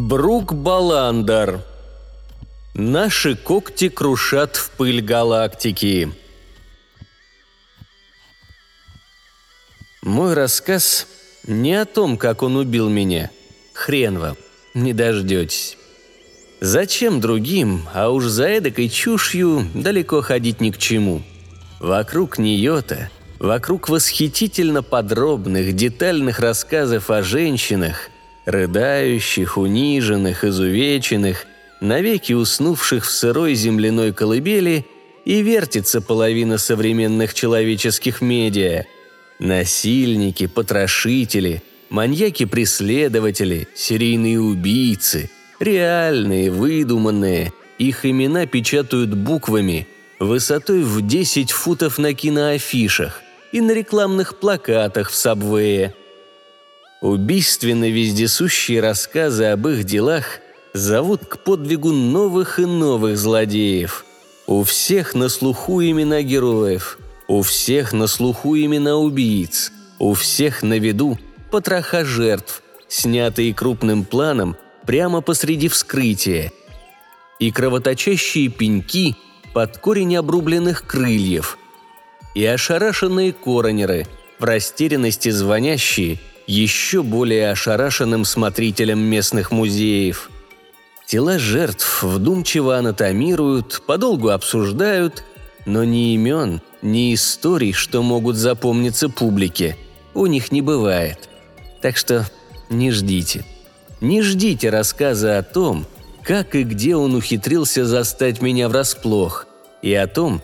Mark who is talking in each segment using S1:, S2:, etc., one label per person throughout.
S1: Брук Баландар. Наши когти крушат в пыль галактики. Мой рассказ не о том, как он убил меня. Хрен вам, не дождетесь. Зачем другим, а уж за эдакой чушью далеко ходить ни к чему. Вокруг нее-то, вокруг восхитительно подробных, детальных рассказов о женщинах, рыдающих, униженных, изувеченных, навеки уснувших в сырой земляной колыбели, и вертится половина современных человеческих медиа. Насильники, потрошители, маньяки-преследователи, серийные убийцы, реальные, выдуманные, их имена печатают буквами высотой в 10 футов на киноафишах и на рекламных плакатах в сабвее – Убийственно вездесущие рассказы об их делах зовут к подвигу новых и новых злодеев. У всех на слуху имена героев, у всех на слуху имена убийц, у всех на виду потроха жертв, снятые крупным планом прямо посреди вскрытия. И кровоточащие пеньки под корень обрубленных крыльев. И ошарашенные коронеры, в растерянности звонящие – еще более ошарашенным смотрителям местных музеев. Тела жертв вдумчиво анатомируют, подолгу обсуждают, но ни имен, ни историй, что могут запомниться публике, у них не бывает. Так что не ждите. Не ждите рассказа о том, как и где он ухитрился застать меня врасплох, и о том,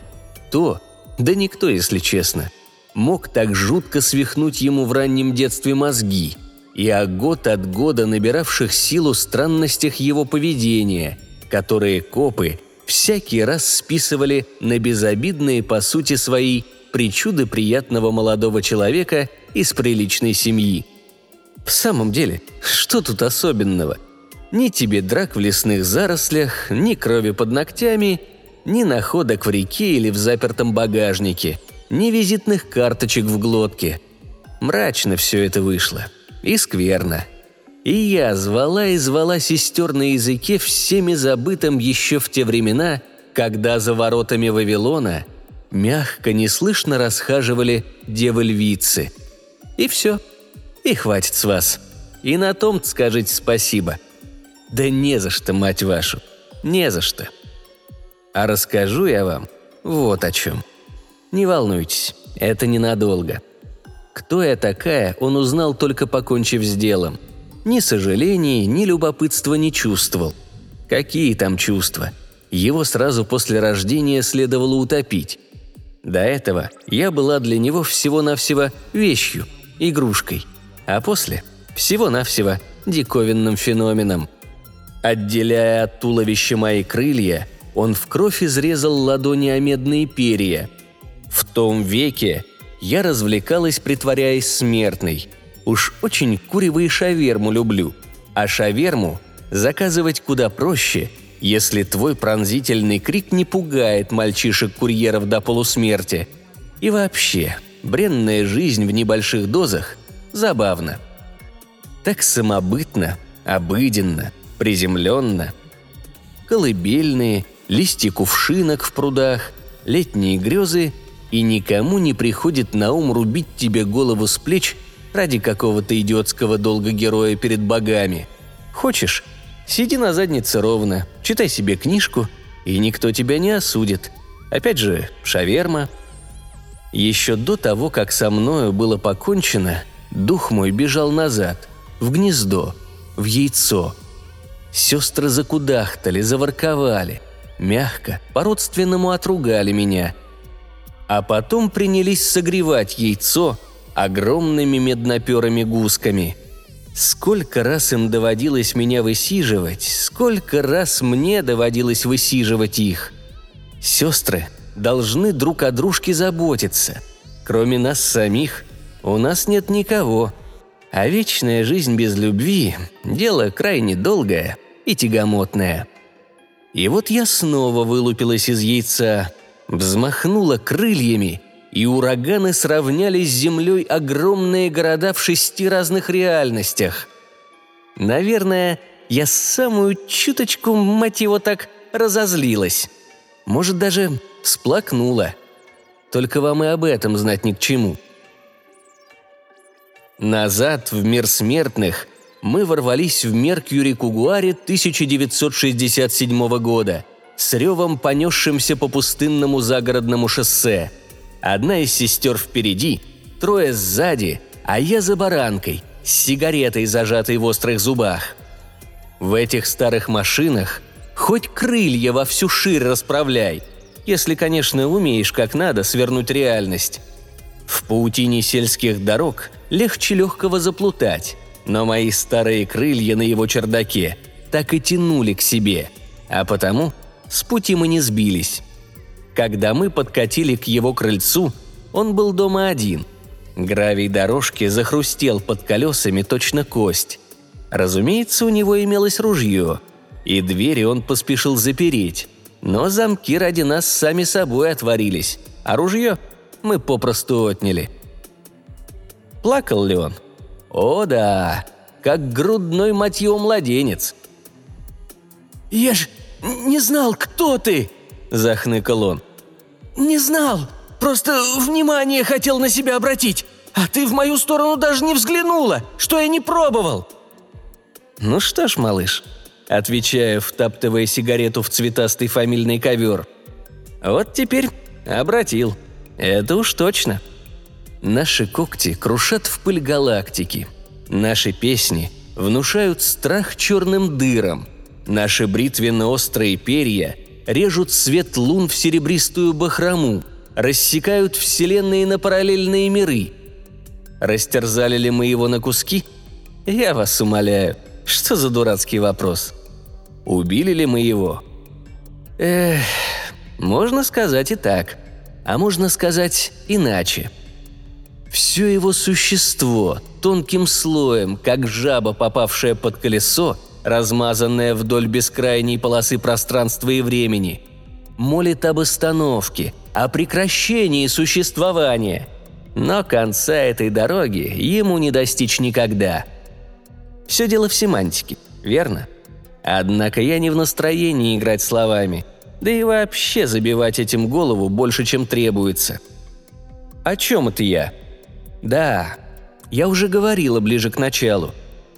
S1: то, да никто, если честно – мог так жутко свихнуть ему в раннем детстве мозги, и о год от года набиравших силу странностях его поведения, которые копы всякий раз списывали на безобидные по сути своей причуды приятного молодого человека из приличной семьи. В самом деле, что тут особенного? Ни тебе драк в лесных зарослях, ни крови под ногтями, ни находок в реке или в запертом багажнике – ни визитных карточек в глотке. Мрачно все это вышло. И скверно. И я звала и звала сестер на языке всеми забытым еще в те времена, когда за воротами Вавилона мягко, неслышно расхаживали девы-львицы. И все. И хватит с вас. И на том скажите спасибо. Да не за что, мать вашу. Не за что. А расскажу я вам вот о чем – не волнуйтесь, это ненадолго. Кто я такая, он узнал только покончив с делом. Ни сожалений, ни любопытства не чувствовал. Какие там чувства? Его сразу после рождения следовало утопить. До этого я была для него всего-навсего вещью, игрушкой, а после – всего-навсего диковинным феноменом. Отделяя от туловища мои крылья, он в кровь изрезал ладони о медные перья – в том веке я развлекалась, притворяясь смертной. Уж очень курево и шаверму люблю. А шаверму заказывать куда проще, если твой пронзительный крик не пугает мальчишек-курьеров до полусмерти. И вообще, бренная жизнь в небольших дозах забавно. Так самобытно, обыденно, приземленно. Колыбельные, листья кувшинок в прудах, летние грезы и никому не приходит на ум рубить тебе голову с плеч ради какого-то идиотского долга героя перед богами. Хочешь? Сиди на заднице ровно, читай себе книжку, и никто тебя не осудит. Опять же, шаверма. Еще до того, как со мною было покончено, дух мой бежал назад, в гнездо, в яйцо. Сестры закудахтали, заворковали. Мягко, по-родственному отругали меня – а потом принялись согревать яйцо огромными медноперыми гусками. Сколько раз им доводилось меня высиживать, сколько раз мне доводилось высиживать их. Сестры должны друг о дружке заботиться. Кроме нас самих, у нас нет никого. А вечная жизнь без любви – дело крайне долгое и тягомотное. И вот я снова вылупилась из яйца – взмахнула крыльями, и ураганы сравняли с землей огромные города в шести разных реальностях. Наверное, я самую чуточку, мать его, так разозлилась. Может, даже всплакнула. Только вам и об этом знать ни к чему. Назад, в мир смертных, мы ворвались в Меркьюри Кугуаре 1967 года, с ревом понесшимся по пустынному загородному шоссе. Одна из сестер впереди, трое сзади, а я за баранкой, с сигаретой, зажатой в острых зубах. В этих старых машинах хоть крылья во всю ширь расправляй, если, конечно, умеешь как надо свернуть реальность. В паутине сельских дорог легче легкого заплутать, но мои старые крылья на его чердаке так и тянули к себе, а потому с пути мы не сбились. Когда мы подкатили к его крыльцу, он был дома один. Гравий дорожки захрустел под колесами точно кость. Разумеется, у него имелось ружье, и двери он поспешил запереть. Но замки ради нас сами собой отворились, а ружье мы попросту отняли. Плакал ли он? О да, как грудной матье младенец.
S2: «Я ж не знал, кто ты!» – захныкал он. «Не знал, просто внимание хотел на себя обратить, а ты в мою сторону даже не взглянула, что я не пробовал!»
S1: «Ну что ж, малыш», – отвечая, втаптывая сигарету в цветастый фамильный ковер. «Вот теперь обратил. Это уж точно». Наши когти крушат в пыль галактики. Наши песни внушают страх черным дырам. Наши бритвенно-острые перья режут свет лун в серебристую бахрому, рассекают вселенные на параллельные миры. Растерзали ли мы его на куски? Я вас умоляю, что за дурацкий вопрос? Убили ли мы его? Эх, можно сказать и так, а можно сказать иначе – все его существо, тонким слоем, как жаба, попавшая под колесо, размазанная вдоль бескрайней полосы пространства и времени, молит об остановке, о прекращении существования. Но конца этой дороги ему не достичь никогда. Все дело в семантике, верно? Однако я не в настроении играть словами, да и вообще забивать этим голову больше, чем требуется. О чем это я? Да, я уже говорила ближе к началу.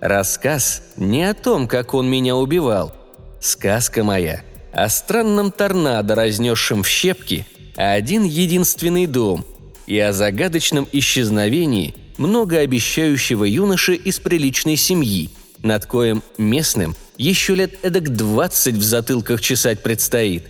S1: Рассказ не о том, как он меня убивал. Сказка моя о странном торнадо, разнесшем в щепки один единственный дом, и о загадочном исчезновении многообещающего юноши из приличной семьи, над коем местным еще лет эдак двадцать в затылках чесать предстоит.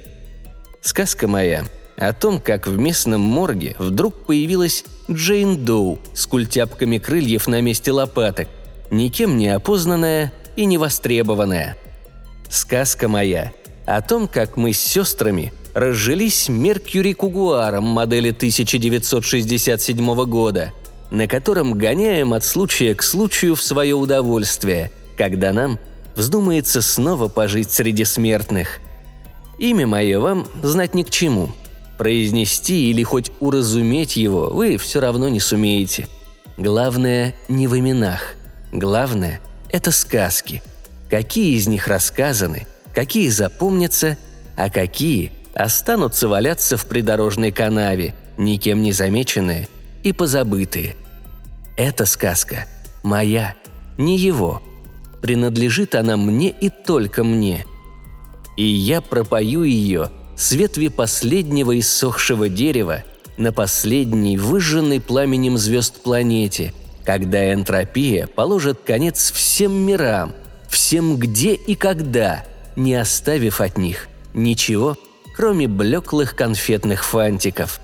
S1: Сказка моя о том, как в местном морге вдруг появилась Джейн Доу с культяпками крыльев на месте лопаток, никем не опознанная и не востребованная. Сказка моя о том, как мы с сестрами разжились Меркьюри Кугуаром модели 1967 года, на котором гоняем от случая к случаю в свое удовольствие, когда нам вздумается снова пожить среди смертных. Имя мое вам знать ни к чему – Произнести или хоть уразуметь его вы все равно не сумеете. Главное не в именах. Главное – это сказки. Какие из них рассказаны, какие запомнятся, а какие останутся валяться в придорожной канаве, никем не замеченные и позабытые. Эта сказка моя, не его. Принадлежит она мне и только мне. И я пропою ее – с ветви последнего иссохшего дерева на последней выжженной пламенем звезд планете, когда энтропия положит конец всем мирам, всем где и когда, не оставив от них ничего, кроме блеклых конфетных фантиков.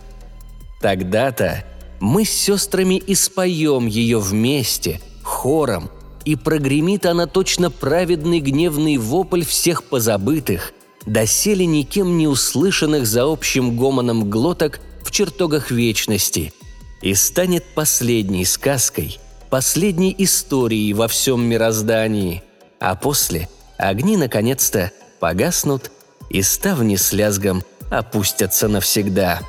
S1: Тогда-то мы с сестрами и споем ее вместе, хором, и прогремит она точно праведный гневный вопль всех позабытых – доселе никем не услышанных за общим гомоном глоток в чертогах вечности, и станет последней сказкой, последней историей во всем мироздании, а после огни наконец-то погаснут и ставни с лязгом опустятся навсегда.